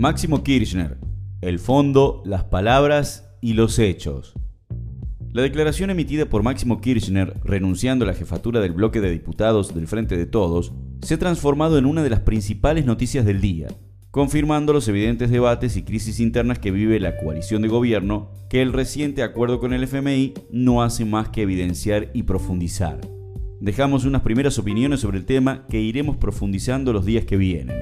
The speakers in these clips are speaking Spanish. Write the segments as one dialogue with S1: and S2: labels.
S1: Máximo Kirchner, el fondo, las palabras y los hechos. La declaración emitida por Máximo Kirchner, renunciando a la jefatura del bloque de diputados del Frente de Todos, se ha transformado en una de las principales noticias del día, confirmando los evidentes debates y crisis internas que vive la coalición de gobierno, que el reciente acuerdo con el FMI no hace más que evidenciar y profundizar. Dejamos unas primeras opiniones sobre el tema que iremos profundizando los días que vienen.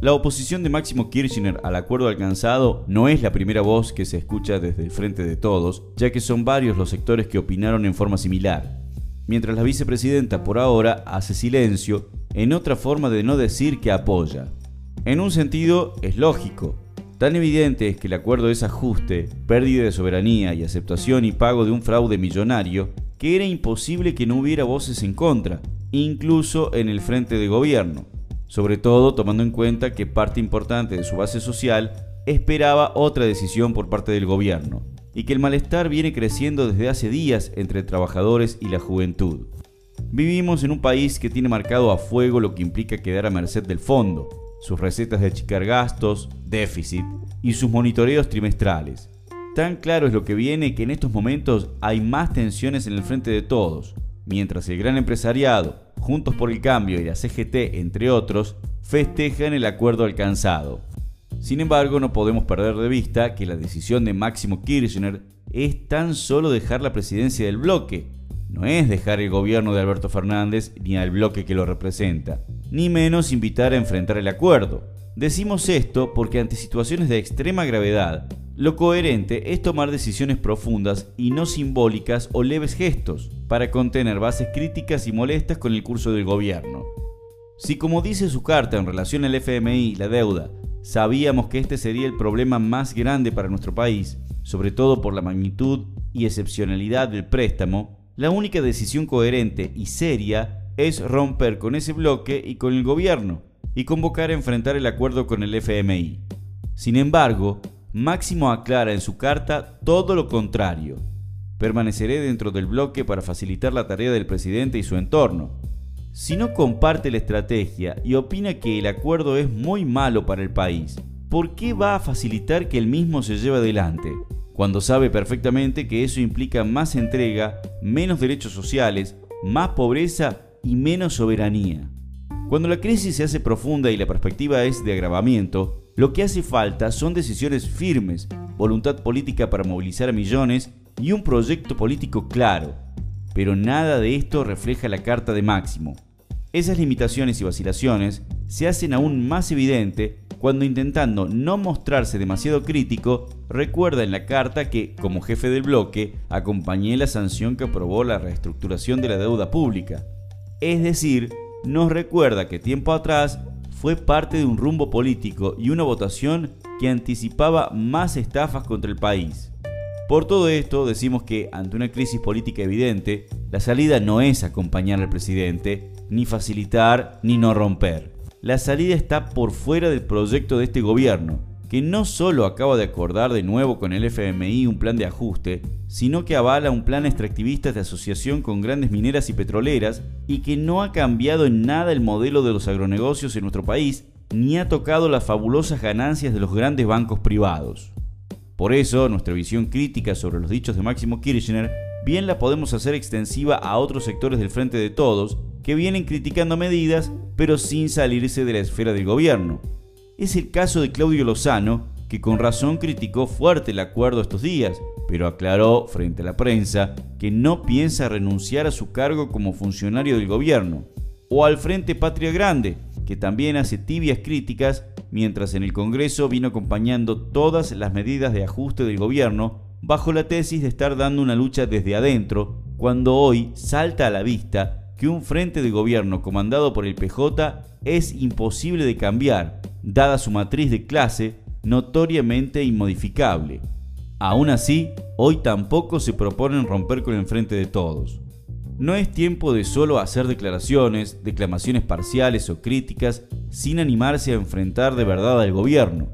S1: La oposición de Máximo Kirchner al acuerdo alcanzado no es la primera voz que se escucha desde el frente de todos, ya que son varios los sectores que opinaron en forma similar. Mientras la vicepresidenta por ahora hace silencio, en otra forma de no decir que apoya. En un sentido, es lógico. Tan evidente es que el acuerdo es ajuste, pérdida de soberanía y aceptación y pago de un fraude millonario, que era imposible que no hubiera voces en contra, incluso en el frente de gobierno sobre todo tomando en cuenta que parte importante de su base social esperaba otra decisión por parte del gobierno, y que el malestar viene creciendo desde hace días entre trabajadores y la juventud. Vivimos en un país que tiene marcado a fuego lo que implica quedar a merced del fondo, sus recetas de achicar gastos, déficit y sus monitoreos trimestrales. Tan claro es lo que viene que en estos momentos hay más tensiones en el frente de todos, mientras el gran empresariado, Juntos por el Cambio y la CGT, entre otros, festejan el acuerdo alcanzado. Sin embargo, no podemos perder de vista que la decisión de Máximo Kirchner es tan solo dejar la presidencia del bloque, no es dejar el gobierno de Alberto Fernández ni al bloque que lo representa, ni menos invitar a enfrentar el acuerdo. Decimos esto porque ante situaciones de extrema gravedad, lo coherente es tomar decisiones profundas y no simbólicas o leves gestos para contener bases críticas y molestas con el curso del gobierno. Si como dice su carta en relación al FMI y la deuda, sabíamos que este sería el problema más grande para nuestro país, sobre todo por la magnitud y excepcionalidad del préstamo, la única decisión coherente y seria es romper con ese bloque y con el gobierno y convocar a enfrentar el acuerdo con el FMI. Sin embargo, Máximo aclara en su carta todo lo contrario. Permaneceré dentro del bloque para facilitar la tarea del presidente y su entorno. Si no comparte la estrategia y opina que el acuerdo es muy malo para el país, ¿por qué va a facilitar que el mismo se lleve adelante? Cuando sabe perfectamente que eso implica más entrega, menos derechos sociales, más pobreza y menos soberanía. Cuando la crisis se hace profunda y la perspectiva es de agravamiento, lo que hace falta son decisiones firmes, voluntad política para movilizar a millones y un proyecto político claro. Pero nada de esto refleja la carta de Máximo. Esas limitaciones y vacilaciones se hacen aún más evidente cuando intentando no mostrarse demasiado crítico, recuerda en la carta que, como jefe del bloque, acompañé la sanción que aprobó la reestructuración de la deuda pública. Es decir, nos recuerda que tiempo atrás fue parte de un rumbo político y una votación que anticipaba más estafas contra el país. Por todo esto, decimos que ante una crisis política evidente, la salida no es acompañar al presidente, ni facilitar, ni no romper. La salida está por fuera del proyecto de este gobierno, que no solo acaba de acordar de nuevo con el FMI un plan de ajuste, sino que avala un plan extractivista de asociación con grandes mineras y petroleras y que no ha cambiado en nada el modelo de los agronegocios en nuestro país, ni ha tocado las fabulosas ganancias de los grandes bancos privados. Por eso, nuestra visión crítica sobre los dichos de Máximo Kirchner bien la podemos hacer extensiva a otros sectores del Frente de Todos, que vienen criticando medidas, pero sin salirse de la esfera del gobierno es el caso de Claudio Lozano, que con razón criticó fuerte el acuerdo estos días, pero aclaró frente a la prensa que no piensa renunciar a su cargo como funcionario del gobierno. O al Frente Patria Grande, que también hace tibias críticas, mientras en el Congreso vino acompañando todas las medidas de ajuste del gobierno bajo la tesis de estar dando una lucha desde adentro, cuando hoy salta a la vista que un frente de gobierno comandado por el PJ es imposible de cambiar dada su matriz de clase notoriamente inmodificable. Aún así, hoy tampoco se proponen romper con el frente de todos. No es tiempo de solo hacer declaraciones, declamaciones parciales o críticas sin animarse a enfrentar de verdad al gobierno.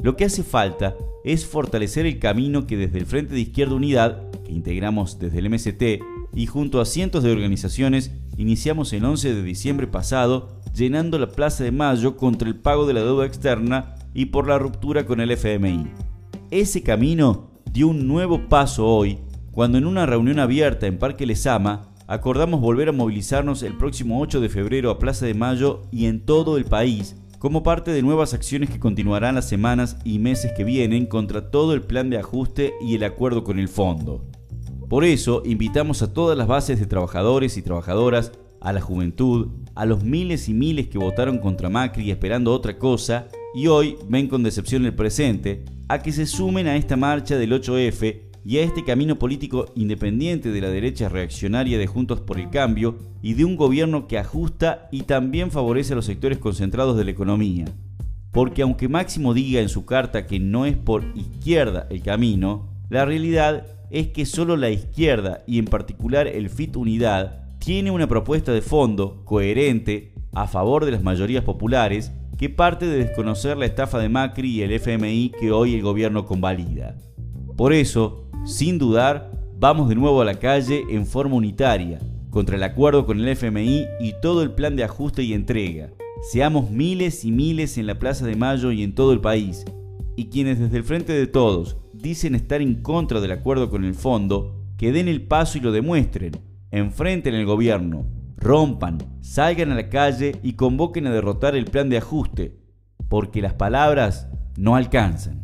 S1: Lo que hace falta es fortalecer el camino que desde el Frente de Izquierda Unidad, que integramos desde el MST, y junto a cientos de organizaciones iniciamos el 11 de diciembre pasado llenando la Plaza de Mayo contra el pago de la deuda externa y por la ruptura con el FMI. Ese camino dio un nuevo paso hoy cuando en una reunión abierta en Parque Lesama acordamos volver a movilizarnos el próximo 8 de febrero a Plaza de Mayo y en todo el país como parte de nuevas acciones que continuarán las semanas y meses que vienen contra todo el plan de ajuste y el acuerdo con el fondo. Por eso invitamos a todas las bases de trabajadores y trabajadoras, a la juventud, a los miles y miles que votaron contra Macri esperando otra cosa y hoy ven con decepción el presente, a que se sumen a esta marcha del 8F y a este camino político independiente de la derecha reaccionaria de Juntos por el Cambio y de un gobierno que ajusta y también favorece a los sectores concentrados de la economía. Porque aunque Máximo diga en su carta que no es por izquierda el camino, la realidad es que solo la izquierda y en particular el FIT Unidad tiene una propuesta de fondo coherente a favor de las mayorías populares que parte de desconocer la estafa de Macri y el FMI que hoy el gobierno convalida. Por eso, sin dudar, vamos de nuevo a la calle en forma unitaria, contra el acuerdo con el FMI y todo el plan de ajuste y entrega. Seamos miles y miles en la Plaza de Mayo y en todo el país. Y quienes desde el frente de todos dicen estar en contra del acuerdo con el fondo, que den el paso y lo demuestren. Enfrenten el gobierno, rompan, salgan a la calle y convoquen a derrotar el plan de ajuste, porque las palabras no alcanzan.